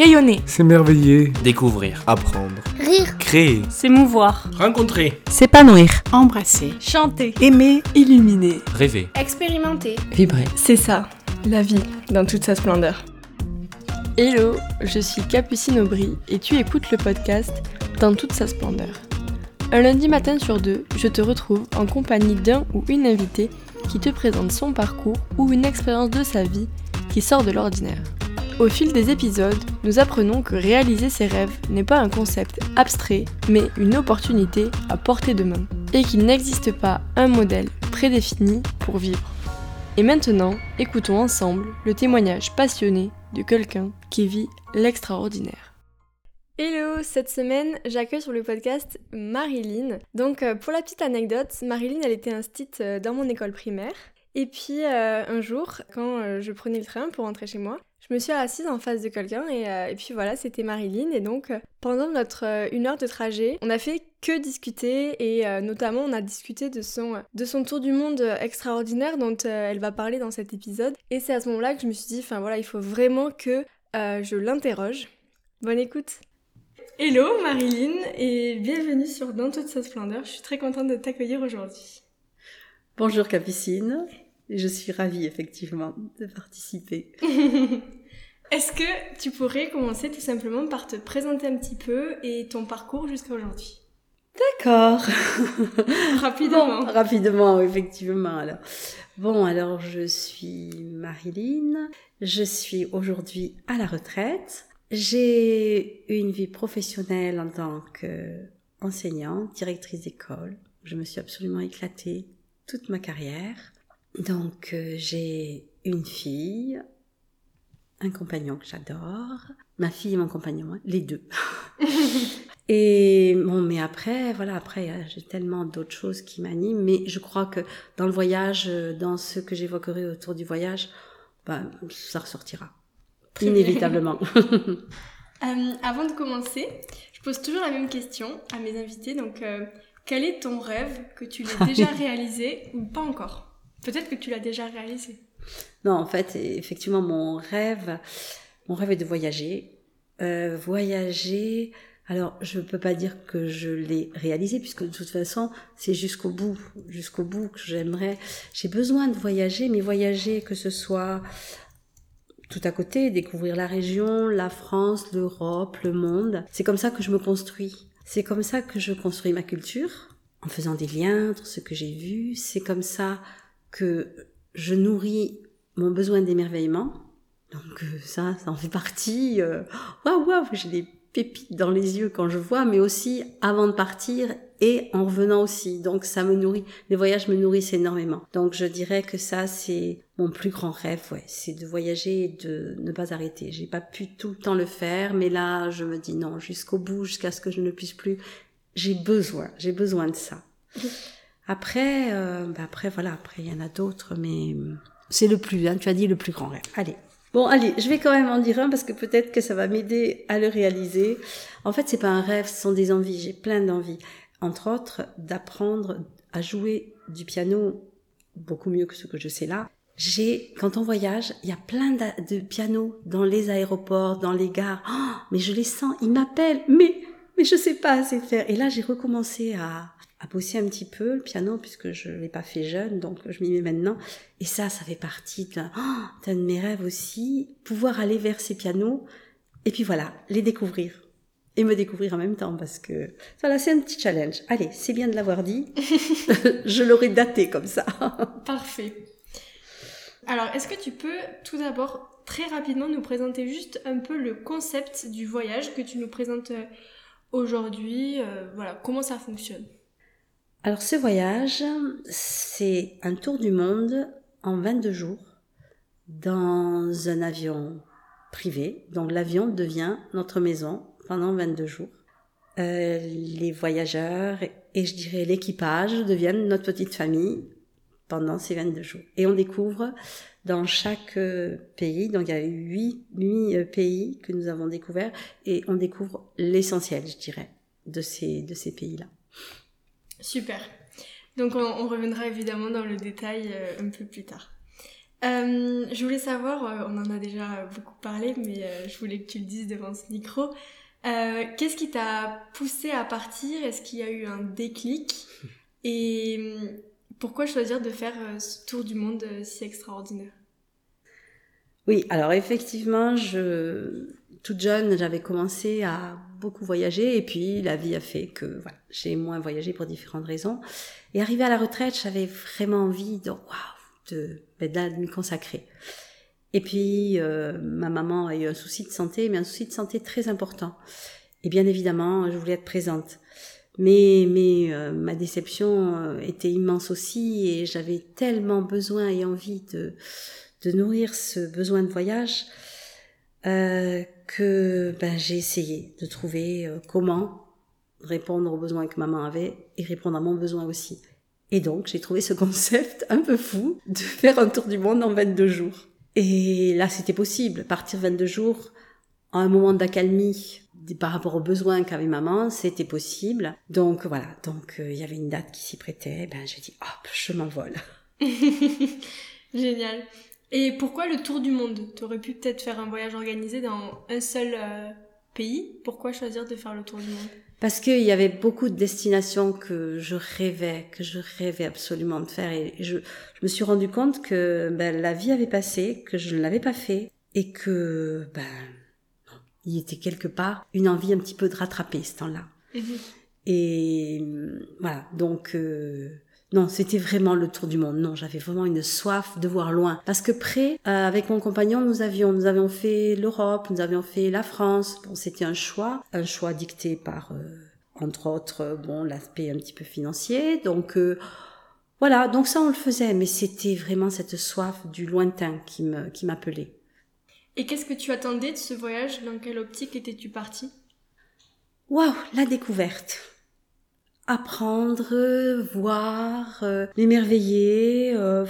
Rayonner. S'émerveiller. Découvrir. Apprendre. Rire. Créer. S'émouvoir. Rencontrer. S'épanouir. Embrasser. Chanter. Aimer. Illuminer. Rêver. Expérimenter. Vibrer. C'est ça, la vie, dans toute sa splendeur. Hello, je suis Capucine Aubry et tu écoutes le podcast Dans toute sa splendeur. Un lundi matin sur deux, je te retrouve en compagnie d'un ou une invitée qui te présente son parcours ou une expérience de sa vie qui sort de l'ordinaire. Au fil des épisodes, nous apprenons que réaliser ses rêves n'est pas un concept abstrait, mais une opportunité à portée de main, et qu'il n'existe pas un modèle prédéfini pour vivre. Et maintenant, écoutons ensemble le témoignage passionné de quelqu'un qui vit l'extraordinaire. Hello, cette semaine, j'accueille sur le podcast Marilyn. Donc, euh, pour la petite anecdote, Marilyn, elle était instite euh, dans mon école primaire. Et puis, euh, un jour, quand je prenais le train pour rentrer chez moi, je me suis assise en face de quelqu'un et, puis voilà, c'était Marilyn. Et donc, pendant notre une heure de trajet, on a fait que discuter et notamment on a discuté de son, de son tour du monde extraordinaire dont elle va parler dans cet épisode. Et c'est à ce moment-là que je me suis dit, enfin voilà, il faut vraiment que je l'interroge. Bonne écoute Hello Marilyn et bienvenue sur Dans toute sa splendeur. Je suis très contente de t'accueillir aujourd'hui. Bonjour Capucine, je suis ravie effectivement de participer. Est-ce que tu pourrais commencer tout simplement par te présenter un petit peu et ton parcours jusqu'à aujourd'hui? D'accord. rapidement. rapidement, effectivement. Alors. Bon, alors je suis Marilyn. Je suis aujourd'hui à la retraite. J'ai eu une vie professionnelle en tant qu'enseignante, directrice d'école. Je me suis absolument éclatée toute ma carrière. Donc euh, j'ai une fille, un compagnon que j'adore, ma fille et mon compagnon, hein, les deux. et bon, mais après, voilà, après j'ai tellement d'autres choses qui m'animent. Mais je crois que dans le voyage, euh, dans ce que j'évoquerai autour du voyage, ben, ça ressortira. Inévitablement. Euh, avant de commencer, je pose toujours la même question à mes invités. Donc, euh, quel est ton rêve que tu l'as déjà réalisé ou pas encore? Peut-être que tu l'as déjà réalisé. Non, en fait, effectivement, mon rêve, mon rêve est de voyager. Euh, voyager. Alors, je ne peux pas dire que je l'ai réalisé, puisque de toute façon, c'est jusqu'au bout, jusqu'au bout que j'aimerais. J'ai besoin de voyager, mais voyager, que ce soit tout à côté, découvrir la région, la France, l'Europe, le monde. C'est comme ça que je me construis. C'est comme ça que je construis ma culture, en faisant des liens entre ce que j'ai vu. C'est comme ça que je nourris mon besoin d'émerveillement. Donc euh, ça, ça en fait partie. Euh, waouh, waouh, j'ai des pépites dans les yeux quand je vois, mais aussi avant de partir et en revenant aussi. Donc ça me nourrit. Les voyages me nourrissent énormément. Donc je dirais que ça c'est mon plus grand rêve, ouais, c'est de voyager et de ne pas arrêter. J'ai pas pu tout le temps le faire, mais là je me dis non, jusqu'au bout, jusqu'à ce que je ne puisse plus. J'ai besoin, j'ai besoin de ça. Après, euh, bah après voilà, après il y en a d'autres, mais c'est le plus. Hein, tu as dit le plus grand rêve. Allez. Bon, allez, je vais quand même en dire un parce que peut-être que ça va m'aider à le réaliser. En fait, c'est pas un rêve, ce sont des envies. J'ai plein d'envies entre autres, d'apprendre à jouer du piano beaucoup mieux que ce que je sais là. J'ai, quand on voyage, il y a plein de, pianos dans les aéroports, dans les gares. Oh, mais je les sens, ils m'appellent, mais, mais je sais pas assez faire. Et là, j'ai recommencé à, à bosser un petit peu le piano puisque je l'ai pas fait jeune, donc je m'y mets maintenant. Et ça, ça fait partie d'un oh, de mes rêves aussi, pouvoir aller vers ces pianos et puis voilà, les découvrir et me découvrir en même temps parce que voilà, c'est un petit challenge. Allez, c'est bien de l'avoir dit. je l'aurais daté comme ça. Parfait. Alors, est-ce que tu peux tout d'abord très rapidement nous présenter juste un peu le concept du voyage que tu nous présentes euh, aujourd'hui euh, Voilà, comment ça fonctionne? Alors, ce voyage, c'est un tour du monde en 22 jours dans un avion privé. Donc, l'avion devient notre maison pendant 22 jours. Euh, les voyageurs et je dirais l'équipage deviennent notre petite famille pendant ces 22 jours. Et on découvre dans chaque euh, pays, donc il y a huit, euh, pays que nous avons découverts, et on découvre l'essentiel, je dirais, de ces, de ces pays-là. Super. Donc on, reviendra évidemment dans le détail un peu plus tard. Euh, je voulais savoir, euh, on en a déjà beaucoup parlé, mais euh, je voulais que tu le dises devant ce micro. Euh, Qu'est-ce qui t'a poussé à partir? Est-ce qu'il y a eu un déclic? Et pourquoi choisir de faire euh, ce tour du monde euh, si extraordinaire? Oui, alors effectivement, je, toute jeune, j'avais commencé à beaucoup voyager et puis la vie a fait que j'ai moins voyagé pour différentes raisons. Et arrivé à la retraite, j'avais vraiment envie de, de, ben, de m'y consacrer. Et puis, euh, ma maman a eu un souci de santé, mais un souci de santé très important. Et bien évidemment, je voulais être présente. Mais, mais euh, ma déception euh, était immense aussi et j'avais tellement besoin et envie de, de nourrir ce besoin de voyage que ben, j'ai essayé de trouver euh, comment répondre aux besoins que maman avait et répondre à mon besoin aussi. Et donc, j'ai trouvé ce concept un peu fou de faire un tour du monde en 22 jours. Et là, c'était possible. Partir 22 jours, à un moment d'accalmie, par rapport aux besoins qu'avait maman, c'était possible. Donc voilà, donc euh, il y avait une date qui s'y prêtait. Ben j'ai dit hop, je m'envole. Génial. Et pourquoi le tour du monde? Tu aurais pu peut-être faire un voyage organisé dans un seul euh, pays. Pourquoi choisir de faire le tour du monde? Parce qu'il y avait beaucoup de destinations que je rêvais, que je rêvais absolument de faire. Et je, je me suis rendu compte que ben, la vie avait passé, que je ne l'avais pas fait et que ben, il était quelque part une envie un petit peu de rattraper ce temps-là. Et voilà, donc euh, non, c'était vraiment le tour du monde. Non, j'avais vraiment une soif de voir loin. Parce que près, euh, avec mon compagnon, nous avions, nous avions fait l'Europe, nous avions fait la France. Bon, c'était un choix, un choix dicté par, euh, entre autres, euh, bon, l'aspect un petit peu financier. Donc euh, voilà, donc ça on le faisait, mais c'était vraiment cette soif du lointain qui me, qui m'appelait. Et qu'est-ce que tu attendais de ce voyage? Dans quelle optique étais-tu partie? Waouh, la découverte. Apprendre, voir, euh, m'émerveiller. euh,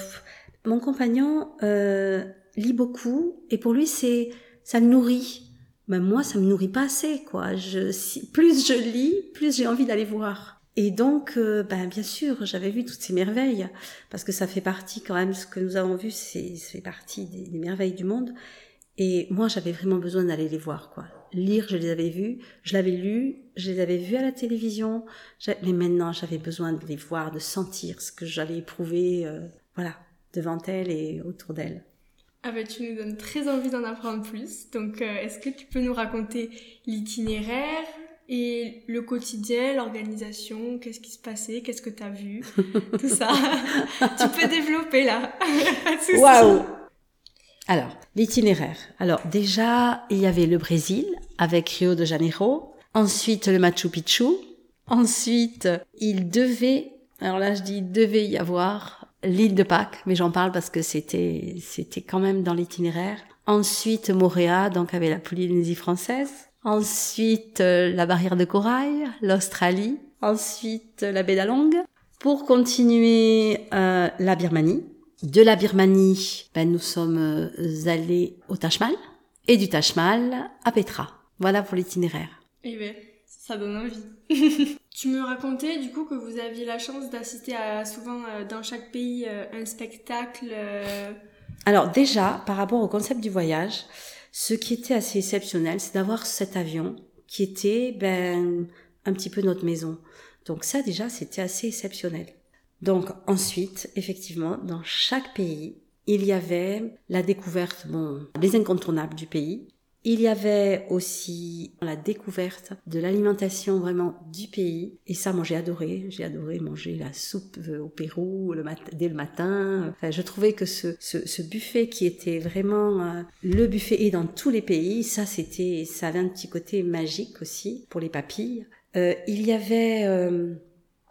mon compagnon euh, lit beaucoup et pour lui c'est ça le nourrit. Mais moi ça me nourrit pas assez quoi. Je, plus je lis, plus j'ai envie d'aller voir. Et donc, euh, ben bien sûr, j'avais vu toutes ces merveilles parce que ça fait partie quand même ce que nous avons vu, c'est fait partie des, des merveilles du monde. Et moi, j'avais vraiment besoin d'aller les voir, quoi. Lire, je les avais vus, je l'avais lu, je les avais vus à la télévision, mais maintenant, j'avais besoin de les voir, de sentir ce que j'allais éprouver, euh, voilà, devant elle et autour d'elle. Ah bah tu nous donnes très envie d'en apprendre plus. Donc euh, est-ce que tu peux nous raconter l'itinéraire et le quotidien, l'organisation, qu'est-ce qui se passait, qu'est-ce que t'as vu, tout ça. tu peux développer là. Waouh Alors, l'itinéraire. Alors, déjà, il y avait le Brésil avec Rio de Janeiro. Ensuite, le Machu Picchu. Ensuite, il devait, alors là, je dis, il devait y avoir l'île de Pâques, mais j'en parle parce que c'était, c'était quand même dans l'itinéraire. Ensuite, Moréa, donc avec la Polynésie française. Ensuite, euh, la barrière de corail, l'Australie. Ensuite, la baie d'Along. Pour continuer, euh, la Birmanie. De la Birmanie, ben, nous sommes euh, allés au Taj Mahal. Et du Taj Mahal à Petra. Voilà pour l'itinéraire. Eh ben, ça donne envie. tu me racontais du coup que vous aviez la chance d'assister à souvent euh, dans chaque pays euh, un spectacle. euh, Alors déjà, par rapport au concept du voyage, ce qui était assez exceptionnel, c'est d'avoir cet avion qui était ben, un petit peu notre maison. Donc ça déjà, c'était assez exceptionnel. Donc ensuite, effectivement, dans chaque pays, il y avait la découverte, bon, des incontournables du pays. Il y avait aussi la découverte de l'alimentation vraiment du pays. Et ça, moi, j'ai adoré. J'ai adoré manger la soupe euh, au Pérou le mat- dès le matin. Enfin, je trouvais que ce, ce, ce buffet qui était vraiment euh, le buffet et dans tous les pays, ça, c'était, ça avait un petit côté magique aussi pour les papilles. Euh, il y avait euh,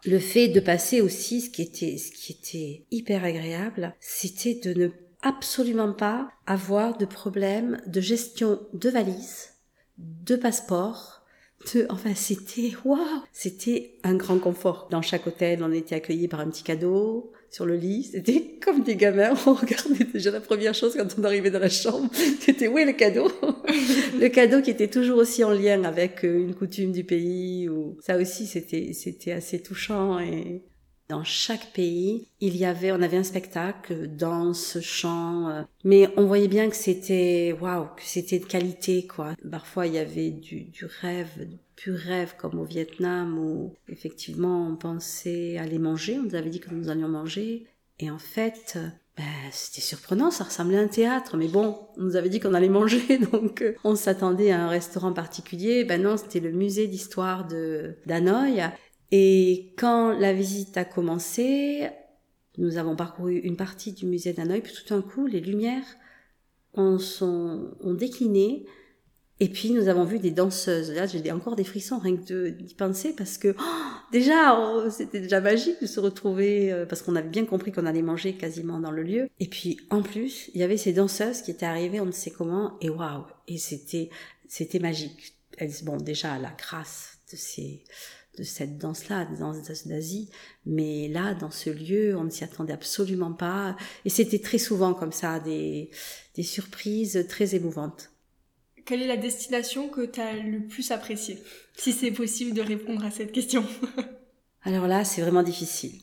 le fait de passer aussi, ce qui était, ce qui était hyper agréable, c'était de ne absolument pas avoir de problème de gestion de valises, de passeport, enfin, c'était, waouh! C'était un grand confort. Dans chaque hôtel, on était accueillis par un petit cadeau sur le lit. C'était comme des gamins. On regardait déjà la première chose quand on arrivait dans la chambre. C'était, où est le cadeau? le cadeau qui était toujours aussi en lien avec euh, une coutume du pays ou, ça aussi, c'était, c'était assez touchant et, Dans chaque pays, il y avait, on avait un spectacle, danse, chant, euh, mais on voyait bien que c'était, waouh, que c'était de qualité, quoi. Parfois, il y avait du, du rêve, du pur rêve, comme au Vietnam, où effectivement, on pensait aller manger, on nous avait dit que nous allions manger, et en fait, ben, c'était surprenant, ça ressemblait à un théâtre, mais bon, on nous avait dit qu'on allait manger, donc euh, on s'attendait à un restaurant particulier. Ben non, c'était le musée d'histoire de d'Hanoï. Et quand la visite a commencé, nous avons parcouru une partie du musée d'Hanoï, puis tout d'un coup, les lumières ont, décliné. Et puis nous avons vu des danseuses. Là, j'ai encore des frissons rien que d'y penser parce que oh, déjà, c'était déjà magique de se retrouver euh, parce qu'on avait bien compris qu'on allait manger quasiment dans le lieu. Et puis en plus, il y avait ces danseuses qui étaient arrivées, on ne sait comment, et waouh, et c'était c'était magique. Bon, déjà la grâce de ces de cette danse-là, dans danse d'Asie. Mais là, dans ce lieu, on ne s'y attendait absolument pas. Et c'était très souvent comme ça, des, des surprises très émouvantes. Quelle est la destination que tu as le plus appréciée Si c'est possible de répondre à cette question? Alors là, c'est vraiment difficile.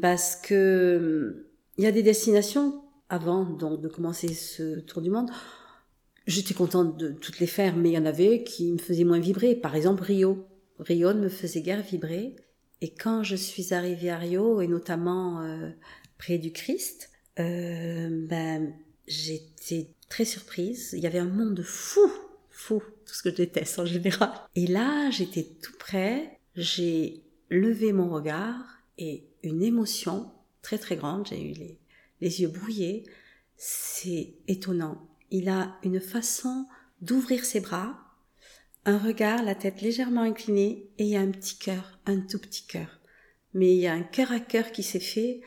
Parce que il y a des destinations avant donc de commencer ce tour du monde. J'étais contente de toutes les faire, mais il y en avait qui me faisaient moins vibrer. Par exemple, Rio. Rio ne me faisait guère vibrer. Et quand je suis arrivée à Rio, et notamment euh, près du Christ, euh, ben, j'étais très surprise. Il y avait un monde fou, fou, tout ce que je déteste en général. Et là, j'étais tout près, j'ai levé mon regard et une émotion très très grande, j'ai eu les, les yeux brouillés. C'est étonnant. Il a une façon d'ouvrir ses bras un regard, la tête légèrement inclinée, et il y a un petit cœur, un tout petit cœur. Mais il y a un cœur à cœur qui s'est fait,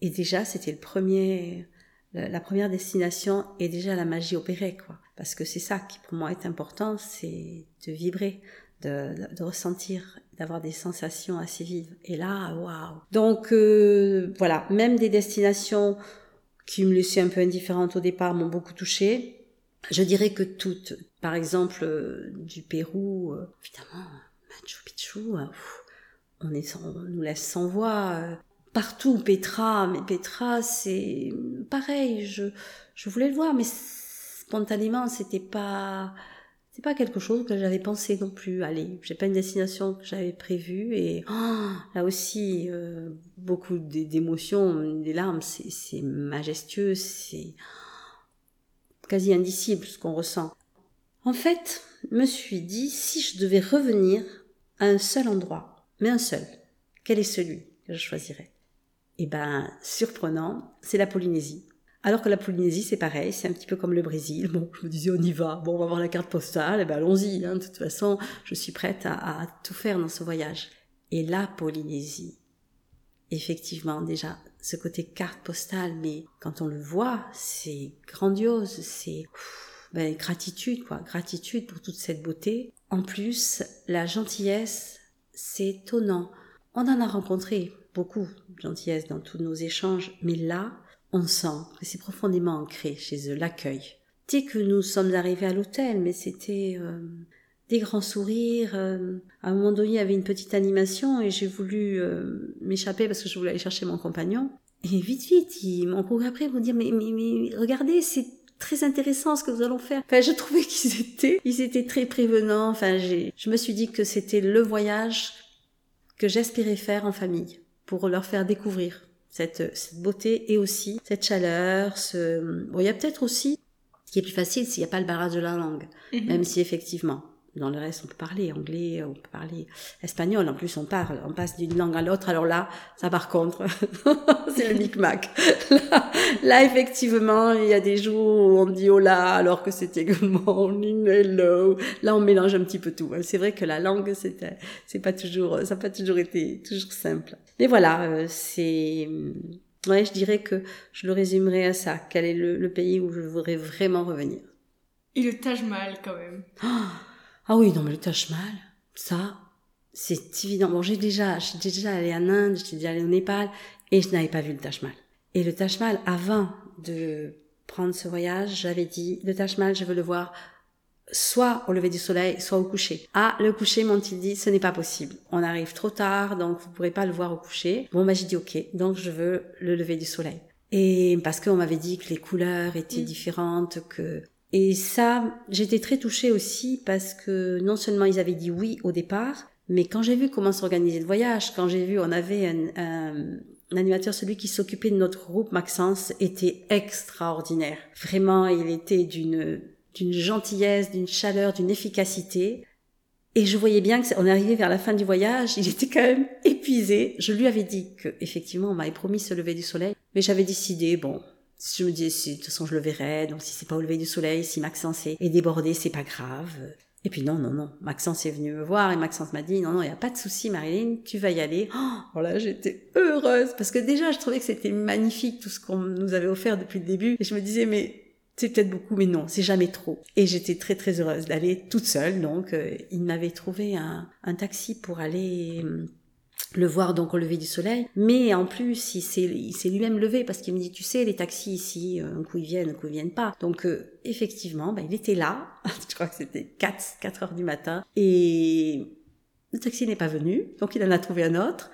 et déjà c'était le premier, la première destination, et déjà la magie opérait, quoi. Parce que c'est ça qui pour moi est important, c'est de vibrer, de, de ressentir, d'avoir des sensations assez vives. Et là, waouh Donc euh, voilà, même des destinations qui me laissaient un peu indifférente au départ m'ont beaucoup touchée. Je dirais que toutes, par exemple euh, du Pérou, euh, évidemment, Machu Picchu, euh, on, nous laisse sans voix. partout, Petra, mais Petra, c'est pareil, je, je voulais le voir, mais spontanément, c'était pas, c'est pas quelque chose que j'avais pensé non plus. Allez, j'ai pas une destination que j'avais prévue et oh, là aussi beaucoup d'émotions, des larmes. C'est majestueux, c'est quasi indicible ce qu'on ressent. En fait, me suis dit si je devais revenir à un seul endroit, mais un seul, quel est celui que je choisirais? Eh ben, surprenant, c'est la Polynésie. Alors que la Polynésie, c'est pareil, c'est un petit peu comme le Brésil. Bon, je me disais, on y va. Bon, on va voir la carte postale. Eh ben, allons-y. Hein. De toute façon, je suis prête à tout faire dans ce voyage. Et la Polynésie, effectivement, déjà, ce côté carte postale, mais quand on le voit, c'est grandiose, c'est ben, gratitude, quoi, gratitude pour toute cette beauté. En plus, la gentillesse, c'est étonnant. On en a rencontré beaucoup de gentillesse dans tous nos échanges, mais là, on sent que c'est profondément ancré chez eux, l'accueil. Dès que nous sommes arrivés à l'hôtel, mais c'était euh, des grands sourires. Euh, à un moment donné, il y avait une petite animation et j'ai voulu euh, m'échapper parce que je voulais aller chercher mon compagnon. Et vite, vite, ils m'ont couru après pour dire, mais, regardez, c'est très intéressant ce que nous allons faire. Enfin, je trouvais qu'ils étaient, ils étaient très prévenants. Enfin, j'ai, je me suis dit que c'était le voyage que j'espérais faire en famille pour leur faire découvrir cette, cette beauté et aussi cette chaleur. Ce... Bon, il y a peut-être aussi, ce qui est plus facile s'il n'y a pas le barrage de la langue, mhm. même si effectivement, dans le reste, on peut parler anglais, on peut parler espagnol. En plus, on parle, on passe d'une langue à l'autre. Alors là, ça par contre, c'est le micmac. Là, là, effectivement, il y a des jours où on dit hola alors que c'était good morning, hello. Là, on mélange un petit peu tout. C'est vrai que la langue, c'était, c'est pas toujours, ça n'a pas toujours été toujours simple. Mais voilà, euh, c'est, ouais, je dirais que je le résumerai à ça. Quel est le, pays où je voudrais vraiment revenir? Et le Taj Mahal, quand même. Oh ah oui, non, mais le Taj Mahal, ça, c'est évident. Bon, j'ai déjà, j'étais déjà allée en Inde, j'étais déjà allée au Népal, et je n'avais pas vu le Taj Mahal. Et le Taj Mahal, avant de prendre ce voyage, j'avais dit, le Taj Mahal, je veux le voir soit au lever du soleil, soit au coucher. Ah, le coucher, m'ont-ils dit, ce n'est pas possible. On arrive trop tard, donc vous pourrez pas le voir au coucher. Bon, bah, j'ai dit ok, donc je veux le lever du soleil. Et parce qu'on m'avait dit que les couleurs étaient différentes, que et ça, j'étais très touchée aussi parce que non seulement ils avaient dit oui au départ, mais quand j'ai vu comment s'organiser le voyage, quand j'ai vu on avait un, un- un animateur, celui qui s'occupait de notre groupe, Maxence, était extraordinaire. Vraiment, il était d'une d'une gentillesse, d'une chaleur, d'une efficacité. Et je voyais bien que on arrivait vers la fin du voyage, il était quand même épuisé. Je lui avais dit que effectivement, on m'avait promis ce lever du soleil, mais j'avais décidé, bon, je me disais, si, de toute façon, je le verrai, donc si c'est pas au lever du soleil, si Maxence est, débordé, c'est pas grave. Et puis non, non, non, Maxence est venu me voir et Maxence m'a dit, non, non, il n'y a pas de souci, Marilyn, tu vas y aller. Oh, voilà, j'étais heureuse, parce que déjà, je trouvais que c'était magnifique tout ce qu'on nous avait offert depuis le début. Et je me disais, mais c'est peut-être beaucoup, mais non, c'est jamais trop. Et j'étais très très heureuse d'aller toute seule. Donc, euh, il m'avait trouvé un, un taxi pour aller euh, le voir donc au lever du soleil. Mais en plus, il s'est lui-même levé parce qu'il me dit, tu sais, les taxis ici, euh, un coup ils viennent, un coup ils viennent pas. Donc, euh, effectivement, ben, il était là. je crois que c'était 4, 4 heures du matin. Et le taxi n'est pas venu. Donc, il en a trouvé un autre.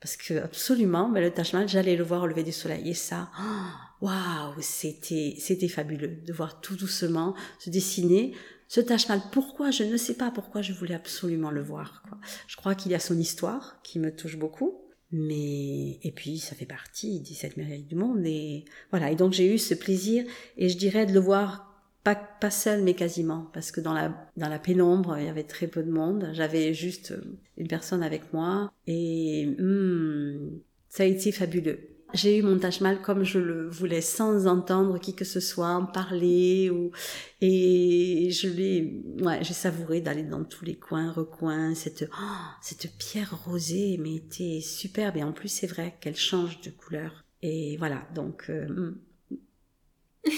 Parce que absolument, ben, le Taj j'allais le voir au lever du soleil. Et ça, waouh, c'était c'était fabuleux de voir tout doucement se dessiner. Taj Mahal, pourquoi Je ne sais pas pourquoi je voulais absolument le voir. Quoi. Je crois qu'il y a son histoire qui me touche beaucoup. Mais et puis ça fait partie des sept merveilles du monde et voilà et donc j'ai eu ce plaisir et je dirais de le voir pas pas seul mais quasiment parce que dans la dans la pénombre il y avait très peu de monde j'avais juste une personne avec moi et hmm, ça a été fabuleux j'ai eu mon Taj Mahal comme je le voulais sans entendre qui que ce soit en parler ou et je l'ai ouais j'ai savouré d'aller dans tous les coins recoins cette oh, cette pierre rosée mais était superbe et en plus c'est vrai qu'elle change de couleur et voilà donc euh, hmm.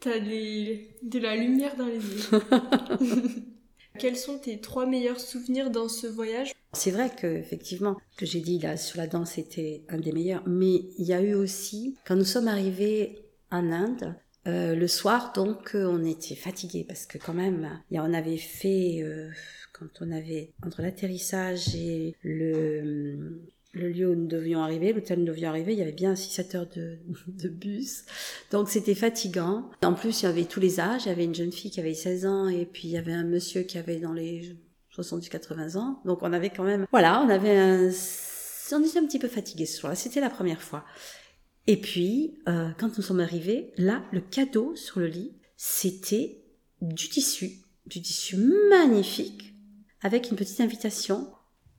T'as de la lumière dans les yeux. Quels sont tes trois meilleurs souvenirs dans ce voyage? C'est vrai que effectivement, ce que j'ai dit là sur la danse était un des meilleurs, mais il y a eu aussi quand nous sommes arrivés en Inde. euh, le soir, donc, euh, on était fatigués parce que quand même, on avait fait euh, quand on avait entre l'atterrissage et le le lieu où nous devions arriver, l'hôtel où nous devions arriver, il y avait bien 6-7 heures de, de bus. Donc c'était fatigant. En plus, il y avait tous les âges. Il y avait une jeune fille qui avait 16 ans et puis il y avait un monsieur qui avait dans les 70-80 ans. Donc on avait quand même... Voilà, on avait un... On était un petit peu fatigués ce soir-là. C'était la première fois. Et puis, euh, quand nous sommes arrivés, là, le cadeau sur le lit, c'était du tissu. Du tissu magnifique avec une petite invitation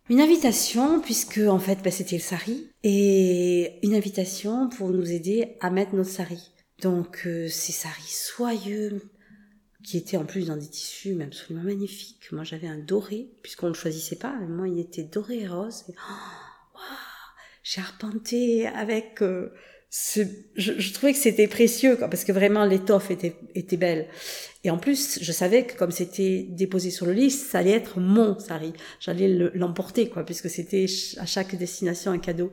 une invitation, puisque en fait bah, c'était le sari, et une invitation pour nous aider à mettre notre sari. Donc euh, ces soyeux, qui étaient en plus dans des tissus mais absolument magnifiques. Moi j'avais un doré, puisqu'on ne le choisissait pas, mais moi il était doré et rose. Et, oh, waouh, j'ai arpenté avec... euh, je, trouvais que c'était précieux, parce que vraiment l'étoffe était, belle. Et en plus, je savais que comme c'était déposé sur le lit, ça allait être mon sari. J'allais l'emporter, quoi, puisque c'était à chaque destination un cadeau.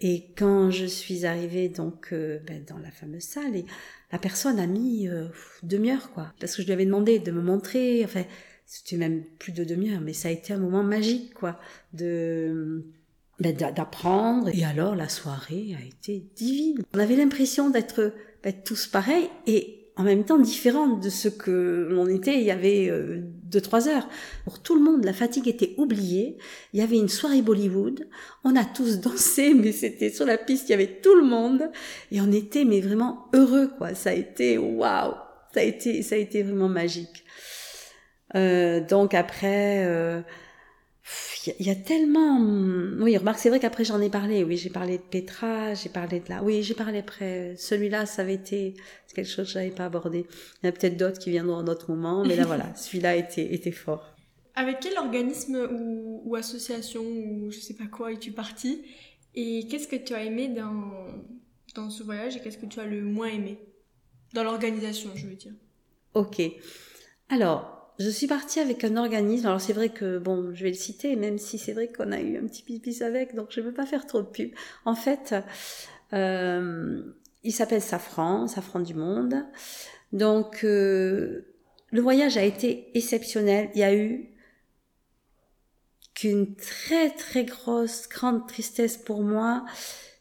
Et quand je suis arrivée donc euh, ben, dans la fameuse salle, et la personne a mis euh, demi-heure, parce que je lui avais demandé de me montrer. Enfin, c'était même plus de demi-heure, mais ça a été un moment magique, quoi, de ben, d'apprendre. Et alors la soirée a été divine. On avait l'impression d'être ben, tous pareils et en même temps différente de ce que l'on était il y avait euh, deux trois heures. Pour tout le monde, la fatigue était oubliée. Il y avait une soirée Bollywood. On a tous dansé, mais c'était sur la piste, il y avait tout le monde et on était mais vraiment heureux quoi. Ça a été waouh, ça a été ça a été vraiment magique. Euh, donc après. Euh, il y a tellement oui remarque c'est vrai qu'après j'en ai parlé. Oui j'ai parlé de Petra j'ai parlé de là oui j'ai parlé après. Celui-là ça avait été quelque chose que j'avais pas abordé. Il y en a peut-être d'autres qui viendront en d'autres moments mais là voilà celui-là était était fort. Avec quel organisme ou, ou, association ou je sais pas quoi es-tu parti et qu'est-ce que tu as aimé dans dans ce voyage et qu'est-ce que tu as le moins aimé? Dans l'organisation je veux dire. Ok. Alors je suis partie avec un organisme. Alors c'est vrai que bon, je vais le citer, même si c'est vrai qu'on a eu un petit pipis avec, donc je ne veux pas faire trop de pub. En fait, euh, il s'appelle Safran, Safran du Monde. Donc euh, le voyage a été exceptionnel. Il y a eu qu'une très très grosse, grande tristesse pour moi,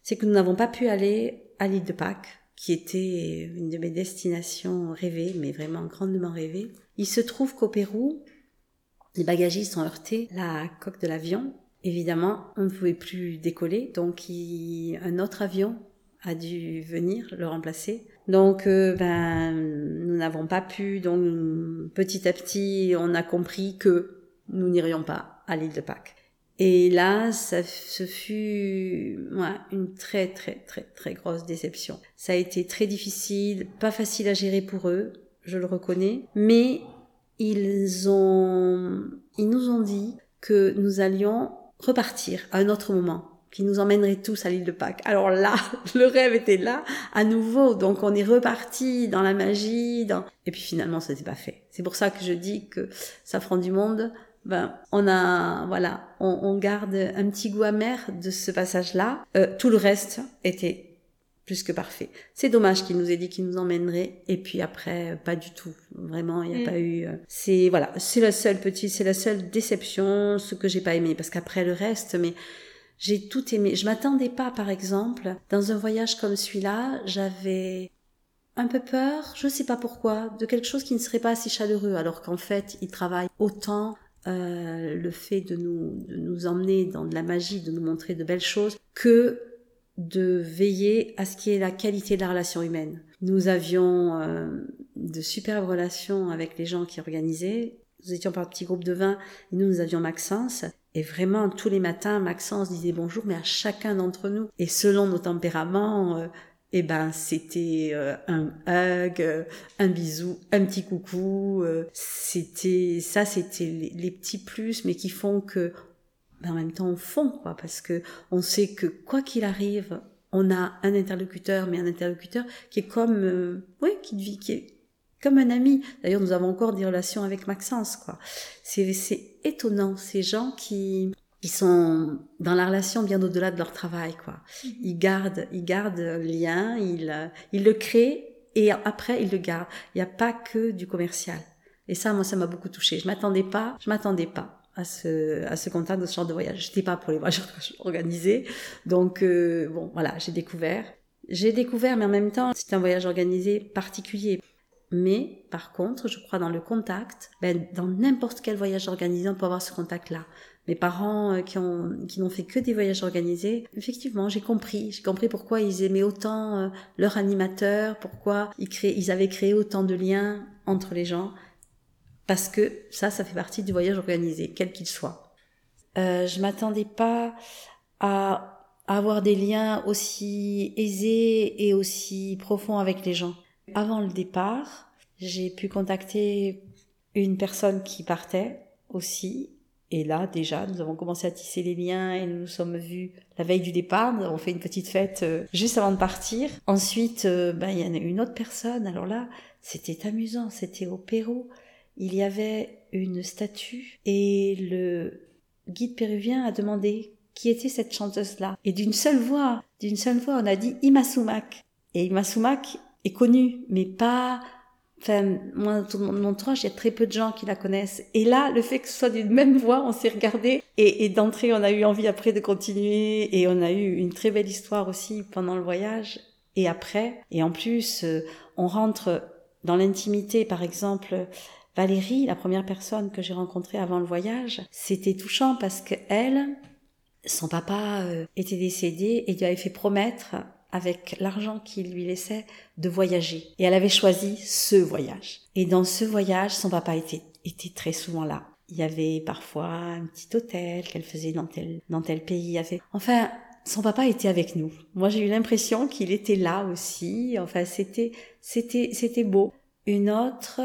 c'est que nous n'avons pas pu aller à l'île de Pâques, qui était une de mes destinations rêvées, mais vraiment grandement rêvées. Il se trouve qu'au Pérou, les bagagistes ont heurté la coque de l'avion. Évidemment, on ne pouvait plus décoller, donc un autre avion a dû venir le remplacer. Donc, euh, ben, nous n'avons pas pu. Donc, petit à petit, on a compris que nous n'irions pas à l'île de Pâques. Et là, ça, ce fut une très très très très grosse déception. Ça a été très difficile, pas facile à gérer pour eux, je le reconnais, mais ils ont, ils nous ont dit que nous allions repartir à un autre moment, qui nous emmènerait tous à l'île de Pâques. Alors là, le rêve était là, à nouveau. Donc on est reparti dans la magie, dans... et puis finalement, ça s'est pas fait. C'est pour ça que je dis que Safran du Monde, ben, on a, voilà, on, garde un petit goût amer de ce passage-là. Euh, tout le reste était plus que parfait. C'est dommage qu'il nous ait dit qu'il nous emmènerait et puis après pas du tout. Vraiment, il n'y a mm. pas eu. Euh, c'est voilà, c'est la seule petite, c'est la seule déception, ce que j'ai pas aimé parce qu'après le reste, mais j'ai tout aimé. Je m'attendais pas, par exemple, dans un voyage comme celui-là, j'avais un peu peur, je sais pas pourquoi, de quelque chose qui ne serait pas assez chaleureux, alors qu'en fait, il travaille autant euh, le fait de nous, de nous emmener dans de la magie, de nous montrer de belles choses, que de veiller à ce qui est la qualité de la relation humaine. Nous avions euh, de superbes relations avec les gens qui organisaient. Nous étions par petit groupe de 20 et nous, nous avions Maxence. Et vraiment, tous les matins, Maxence disait bonjour, mais à chacun d'entre nous. Et selon nos tempéraments, euh, eh ben c'était euh, un hug, euh, un bisou, un petit coucou. C'était ça, c'était les, petits plus, mais qui font que, ben, en même temps, on fond quoi, parce que on sait que quoi qu'il arrive, on a un interlocuteur, mais un interlocuteur qui est comme, oui, qui vit, qui est comme un ami. D'ailleurs, nous avons encore des relations avec Maxence, quoi. C'est, c'est étonnant, ces gens qui, ils sont dans la relation bien au-delà de leur travail, quoi. Mhm. Ils gardent, ils gardent le lien, ils, ils le créent et après ils le gardent. Il n'y a pas que du commercial. Et ça, moi, ça m'a beaucoup touché. Je m'attendais pas, je m'attendais pas à ce, contact de ce genre de voyage. J'étais pas pour les voyages organisés. Donc, euh, bon, voilà, j'ai découvert. J'ai découvert, mais en même temps, c'est un voyage organisé particulier. Mais, par contre, je crois dans le contact, ben, dans n'importe quel voyage organisé, on peut avoir ce contact-là mes parents euh, qui qui n'ont fait que des voyages organisés, effectivement, j'ai compris, j'ai compris pourquoi ils aimaient autant euh, leur animateur, pourquoi ils créaient, ils avaient créé autant de liens entre les gens, parce que ça, ça fait partie du voyage organisé, quel qu'il soit. Euh, je m'attendais pas à avoir des liens aussi aisés et aussi profonds avec les gens. Avant le départ, j'ai pu contacter une personne qui partait aussi et là, déjà, nous avons commencé à tisser les liens et nous nous sommes vus la veille du départ. Nous avons fait une petite fête euh, juste avant de partir. Ensuite, euh, ben, il y en a une autre personne. Alors là, c'était amusant. C'était au Pérou. Il y avait une statue et le guide péruvien a demandé qui était cette chanteuse-là. Et d'une seule voix, d'une seule voix, on a dit Imasumak. Et Imasumak est connue, mais pas Enfin, moi, dans mon entourage, il y a très peu de gens qui la connaissent. Et là, le fait que ce soit d'une même voix, on s'est regardé. Et, et d'entrée, on a eu envie après de continuer. Et on a eu une très belle histoire aussi pendant le voyage. Et après. Et en plus, euh, on rentre dans l'intimité. Par exemple, Valérie, la première personne que j'ai rencontrée avant le voyage, c'était touchant parce que elle, son papa euh, était décédé et lui avait fait promettre avec l'argent qu'il lui laissait de voyager. Et elle avait choisi ce voyage. Et dans ce voyage, son papa était, était très souvent là. Il y avait parfois un petit hôtel qu'elle faisait dans tel, dans tel pays. Enfin, son papa était avec nous. Moi, j'ai eu l'impression qu'il était là aussi. Enfin, c'était, c'était, c'était beau. Une autre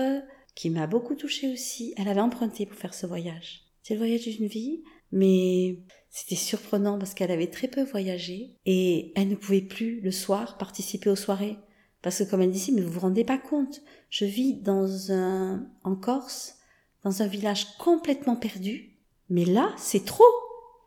qui m'a beaucoup touchée aussi, elle avait emprunté pour faire ce voyage. C'est le voyage d'une vie, mais c'était surprenant parce qu'elle avait très peu voyagé et elle ne pouvait plus le soir participer aux soirées. Parce que comme elle disait, mais vous vous rendez pas compte, je vis dans un, en Corse, dans un village complètement perdu, mais là, c'est trop.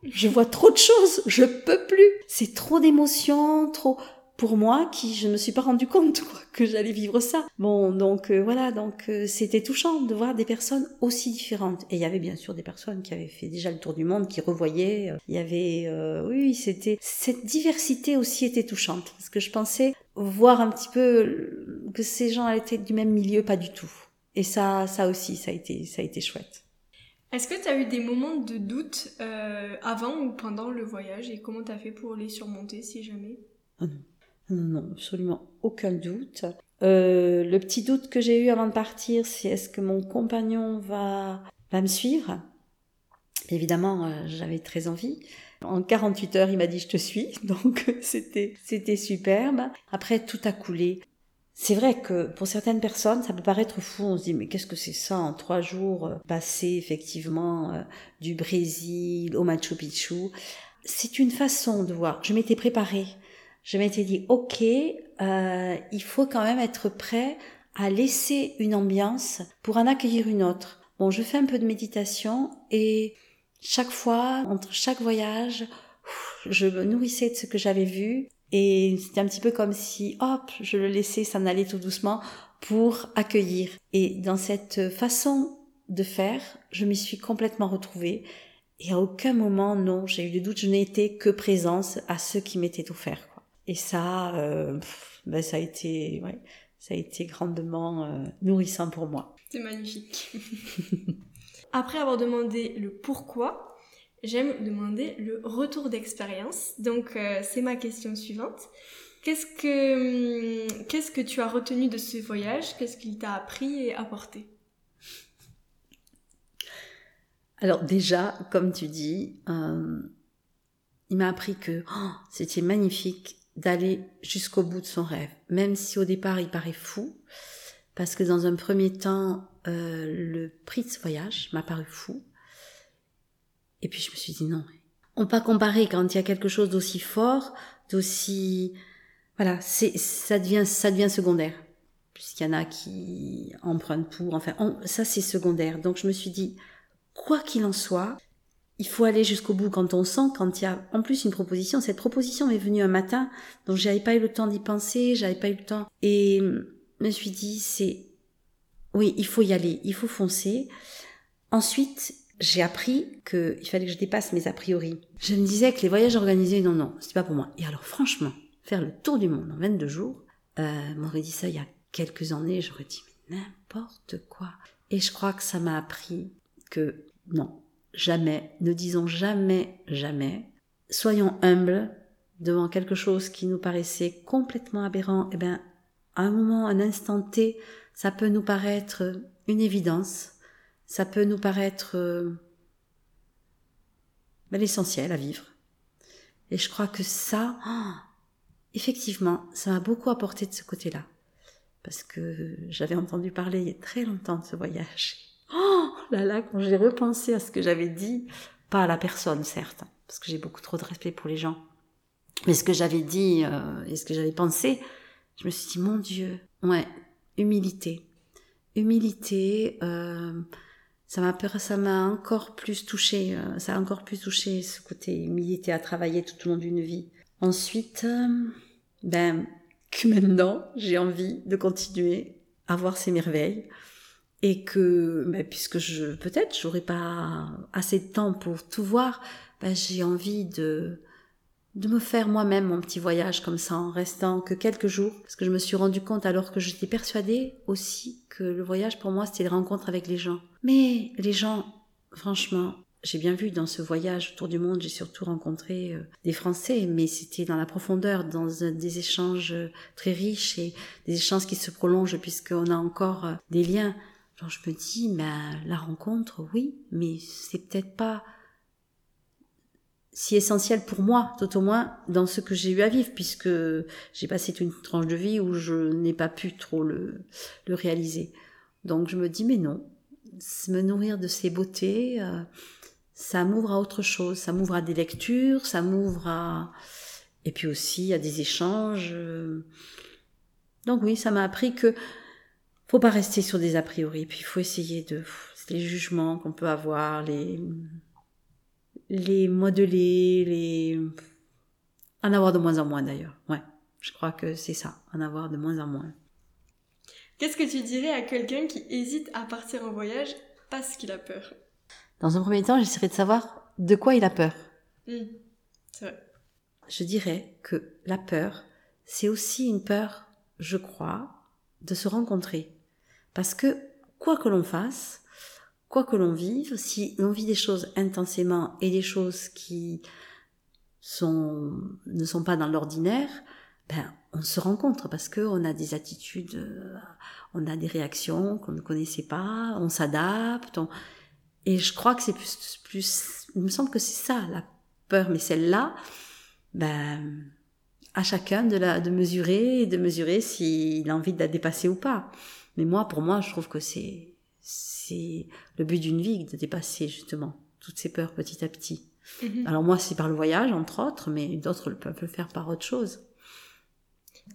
Je vois trop de choses, je peux plus. C'est trop d'émotions, trop, pour moi qui je ne me suis pas rendu compte quoi, que j'allais vivre ça. Bon, donc euh, voilà, donc euh, c'était touchant de voir des personnes aussi différentes. Et il y avait bien sûr des personnes qui avaient fait déjà le tour du monde, qui revoyaient. Euh, il y avait, oui, c'était cette diversité aussi était touchante parce que je pensais voir un petit peu que ces gens étaient du même milieu, pas du tout. Et ça, ça aussi, ça a été, ça a été chouette. Est-ce que tu as eu des moments de doute avant ou pendant le voyage? Et comment tu as fait pour les surmonter si jamais? Ah non, absolument aucun doute. Euh, le petit doute que j'ai eu avant de partir, c'est est-ce que mon compagnon va, va me suivre? Évidemment, euh, j'avais très envie. En 48 heures, il m'a dit je te suis, donc c'était c'était superbe. Après, tout a coulé. C'est vrai que pour certaines personnes, ça peut paraître fou. On se dit mais qu'est-ce que c'est ça en trois jours euh, passer effectivement du Brésil au Machu Picchu? C'est une façon de voir. Je m'étais préparée je m'étais dit, ok, euh, il faut quand même être prêt à laisser une ambiance pour en accueillir une autre. Bon, je fais un peu de méditation et chaque fois, entre chaque voyage, je me nourrissais de ce que j'avais vu et c'était un petit peu comme si, hop, je le laissais s'en aller tout doucement pour accueillir. Et dans cette façon de faire, je m'y suis complètement retrouvée. Et à aucun moment, non, j'ai eu des doutes, je n'ai été que présence à ceux qui m'étaient offerts. Et ça, euh, ben ça a été, ouais, ça a été grandement euh, nourrissant pour moi. C'est magnifique. Après avoir demandé le pourquoi, j'aime demander le retour d'expérience. Donc euh, c'est ma question suivante. Qu'est-ce que hum, qu'est-ce que tu as retenu de ce voyage? Qu'est-ce qu'il t'a appris et apporté? Alors déjà, comme tu dis, il m'a appris que oh, c'était magnifique d'aller jusqu'au bout de son rêve, même si au départ il paraît fou, parce que dans un premier temps, euh, le prix de ce voyage m'a paru fou. Et puis je me suis dit non, on pas comparer quand il y a quelque chose d'aussi fort, d'aussi, voilà, ça devient ça devient secondaire, puisqu'il y en a qui empruntent pour, enfin ça c'est secondaire. Donc je me suis dit quoi qu'il en soit, il faut aller jusqu'au bout quand on sent, quand il y a en plus une proposition. Cette proposition est venue un matin, donc j'avais pas eu le temps d'y penser, j'avais pas eu le temps. Et je me suis dit, c'est, oui, il faut y aller, il faut foncer. Ensuite, j'ai appris qu'il fallait que je dépasse mes a priori. Je me disais que les voyages organisés, non, non, c'est pas pour moi. Et alors, franchement, faire le tour du monde en 22 jours, euh, m'aurait dit ça il y a quelques années, j'aurais dit, n'importe quoi. Et je crois que ça m'a appris que non, jamais, ne disons jamais, jamais. Soyons humbles devant quelque chose qui nous paraissait complètement aberrant. Eh bien, à un moment, un instant T, ça peut nous paraître une évidence. Ça peut nous paraître euh, ben, l'essentiel à vivre. Et je crois que ça, effectivement, ça m'a beaucoup apporté de ce côté-là. Parce que j'avais entendu parler il y a très longtemps de ce voyage. Oh là là, quand j'ai repensé à ce que j'avais dit, pas à la personne certes, parce que j'ai beaucoup trop de respect pour les gens, mais ce que j'avais dit euh, et ce que j'avais pensé, je me suis dit mon Dieu, ouais, humilité, humilité. Euh, ça m'a ça m'a encore plus touché, euh, ça a encore plus touché ce côté humilité à travailler tout au long d'une vie. Ensuite, ben que maintenant j'ai envie de continuer à voir ces merveilles et que bah, puisque je peut-être j'aurais pas assez de temps pour tout voir, bah, j'ai envie de de me faire moi-même mon petit voyage comme ça en restant que quelques jours parce que je me suis rendu compte alors que j'étais persuadée aussi que le voyage pour moi c'était les rencontres avec les gens. Mais les gens franchement, j'ai bien vu dans ce voyage autour du monde, j'ai surtout rencontré euh, des Français, mais c'était dans la profondeur, dans des échanges très riches et des échanges qui se prolongent puisqu'on a encore euh, des liens Genre je me dis, ben, la rencontre, oui, mais c'est peut-être pas si essentiel pour moi, tout au moins dans ce que j'ai eu à vivre, puisque j'ai passé une tranche de vie où je n'ai pas pu trop le, le réaliser. Donc je me dis, mais non, me nourrir de ces beautés, euh, ça m'ouvre à autre chose, ça m'ouvre à des lectures, ça m'ouvre à... Et puis aussi à des échanges. Euh. Donc oui, ça m'a appris que faut pas rester sur des a priori, puis il faut essayer de les jugements qu'on peut avoir, les les modeler, les en avoir de moins en moins d'ailleurs. Ouais, Je crois que c'est ça, en avoir de moins en moins. Qu'est-ce que tu dirais à quelqu'un qui hésite à partir en voyage parce qu'il a peur? Dans un premier temps, j'essaierai de savoir de quoi il a peur. Hmm, C'est vrai. Je dirais que la peur, c'est aussi une peur, je crois, de se rencontrer. Parce que, quoi que l'on fasse, quoi que l'on vive, si l'on vit des choses intensément et des choses qui sont, ne sont pas dans l'ordinaire, ben, on se rencontre parce que on a des attitudes, euh, on a des réactions qu'on ne connaissait pas, on s'adapte, on- et je crois que c'est plus, plus, il me semble que c'est ça, la peur, mais celle-là, ben, à chacun de la, de mesurer, et de mesurer s'il a envie de la dépasser ou pas. Mais moi, pour moi, je trouve que c'est, c'est le but d'une vie de dépasser, justement, toutes ces peurs petit à petit. Mhm. Alors moi, c'est par le voyage, entre autres, mais d'autres le peuvent le faire par autre chose.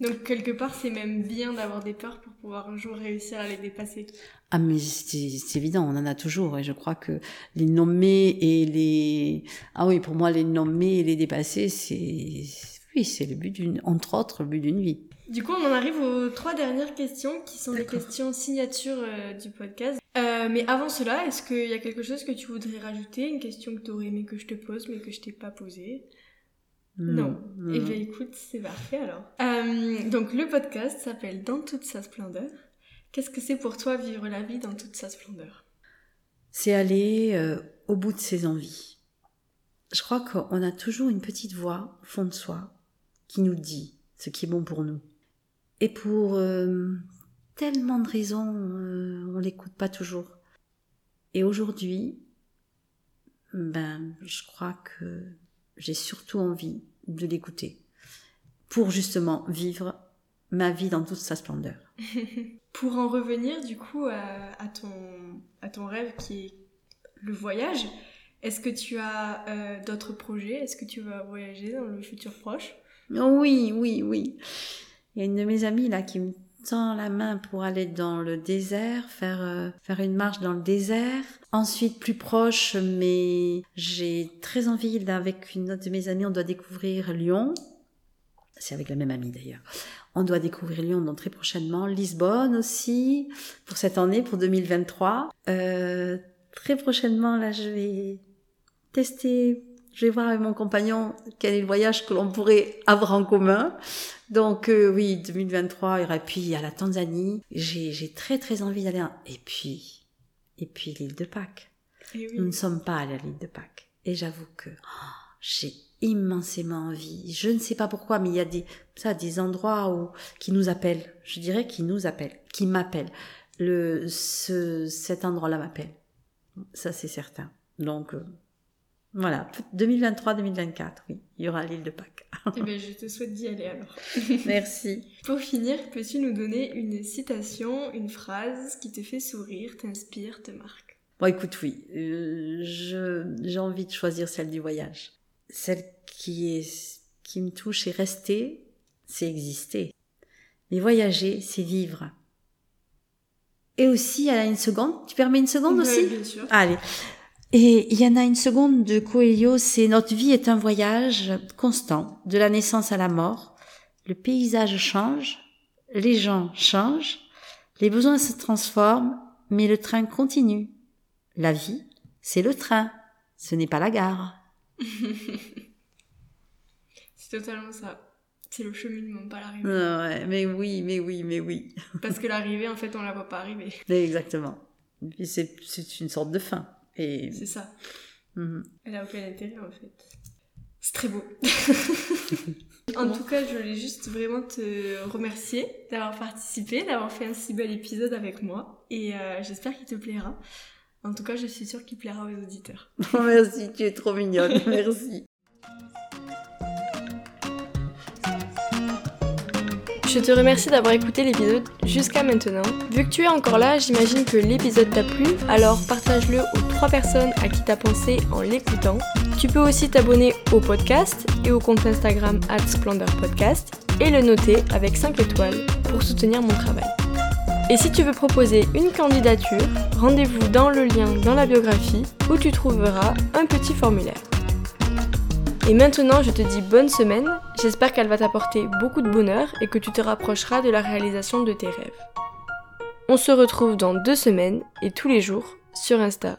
Donc quelque part, c'est même bien d'avoir des peurs pour pouvoir un jour réussir à les dépasser. Ah mais c'est c'est évident, on en a toujours et je crois que les nommer et les ah oui pour moi les nommer et les dépasser c'est oui c'est le but d'une entre autres le but d'une vie. Du coup, on en arrive aux trois dernières questions qui sont les questions signature euh, du podcast. Euh, mais avant cela, est-ce qu'il y a quelque chose que tu voudrais rajouter? Une question que tu aurais aimé que je te pose mais que je t'ai pas posée? Non. non. Eh bien écoute, c'est parfait alors. Euh, donc le podcast s'appelle Dans toute sa splendeur. Qu'est-ce que c'est pour toi vivre la vie dans toute sa splendeur? C'est aller euh, au bout de ses envies. Je crois qu'on a toujours une petite voix au fond de soi qui nous dit ce qui est bon pour nous. Et pour euh, tellement de raisons, euh, on l'écoute pas toujours. Et aujourd'hui, ben, je crois que j'ai surtout envie de l'écouter pour justement vivre ma vie dans toute sa splendeur. Pour en revenir du coup à, à ton, à ton rêve qui est le voyage, est-ce que tu as euh, d'autres projets? Est-ce que tu vas voyager dans le futur proche? Oh Oui, oui, oui. Il y a une de mes amies là qui me tend la main pour aller dans le désert, faire euh, faire une marche dans le désert. Ensuite, plus proche, mais j'ai très envie là avec une autre de mes amies, on doit découvrir Lyon. C'est avec la même amie d'ailleurs. On doit découvrir Lyon donc très prochainement, Lisbonne aussi pour cette année, pour 2023. Euh, très prochainement là, je vais tester je vais voir avec mon compagnon quel est le voyage que l'on pourrait avoir en commun. Donc euh, oui, 2023, et puis il y a la Tanzanie. J'ai très très envie d'aller. en- Et puis, et puis l'île de Pâques. Eh Nous ne sommes pas allés à l'île de Pâques. Et j'avoue que oh, j'ai immensément envie. Je ne sais pas pourquoi, mais il y a des, ça, des endroits où, qui nous appellent. Je dirais qui nous appellent, qui m'appellent. Le, ce, cet endroit-là m'appelle. Ça, c'est certain. Donc, euh, voilà. 2023-2024, oui. Il y aura l'île de Pâques. Eh bien, je te souhaite d'y aller alors. Merci. Pour finir, peux-tu nous donner une citation, une phrase qui te fait sourire, t'inspire, te marque? Bon, écoute, oui. euh, je, j'ai envie de choisir celle du voyage. Celle qui est, qui me touche et rester, c'est exister. Mais voyager, c'est vivre. Et aussi, elle a une seconde? Tu permets une seconde Ouais, aussi? Bien sûr. Allez. Et il y en a une seconde de Coelho, c'est notre vie est un voyage constant, de la naissance à la mort. Le paysage change, les gens changent, les besoins se transforment, mais le train continue. La vie, c'est le train, ce n'est pas la gare. C'est totalement ça. C'est le cheminement, pas l'arrivée. Ouais, mais oui, mais oui, mais oui. Parce que l'arrivée, en fait, on la voit pas arriver. Exactement. Et puis c'est une sorte de fin. Et C'est ça. Mhm. Elle a aucun intérêt, en fait. C'est très beau. en tout cas, je voulais juste vraiment te remercier d'avoir participé, d'avoir fait un si bel épisode avec moi. Et euh, j'espère qu'il te plaira. En tout cas, je suis sûre qu'il plaira aux auditeurs. Merci, tu es trop mignonne, merci. Je te remercie d'avoir écouté l'épisode jusqu'à maintenant. Vu que tu es encore là, j'imagine que l'épisode t'a plu, alors partage-le aux trois personnes à qui t'as pensé en l'écoutant. Tu peux aussi t'abonner au podcast et au compte Instagram @splendorpodcast et le noter avec 5 étoiles pour soutenir mon travail. Et si tu veux proposer une candidature, rendez-vous dans le lien dans la biographie où tu trouveras un petit formulaire. Et maintenant, je te dis bonne semaine. J'espère qu'elle va t'apporter beaucoup de bonheur et que tu te rapprocheras de la réalisation de tes rêves. On se retrouve dans deux semaines et tous les jours sur Insta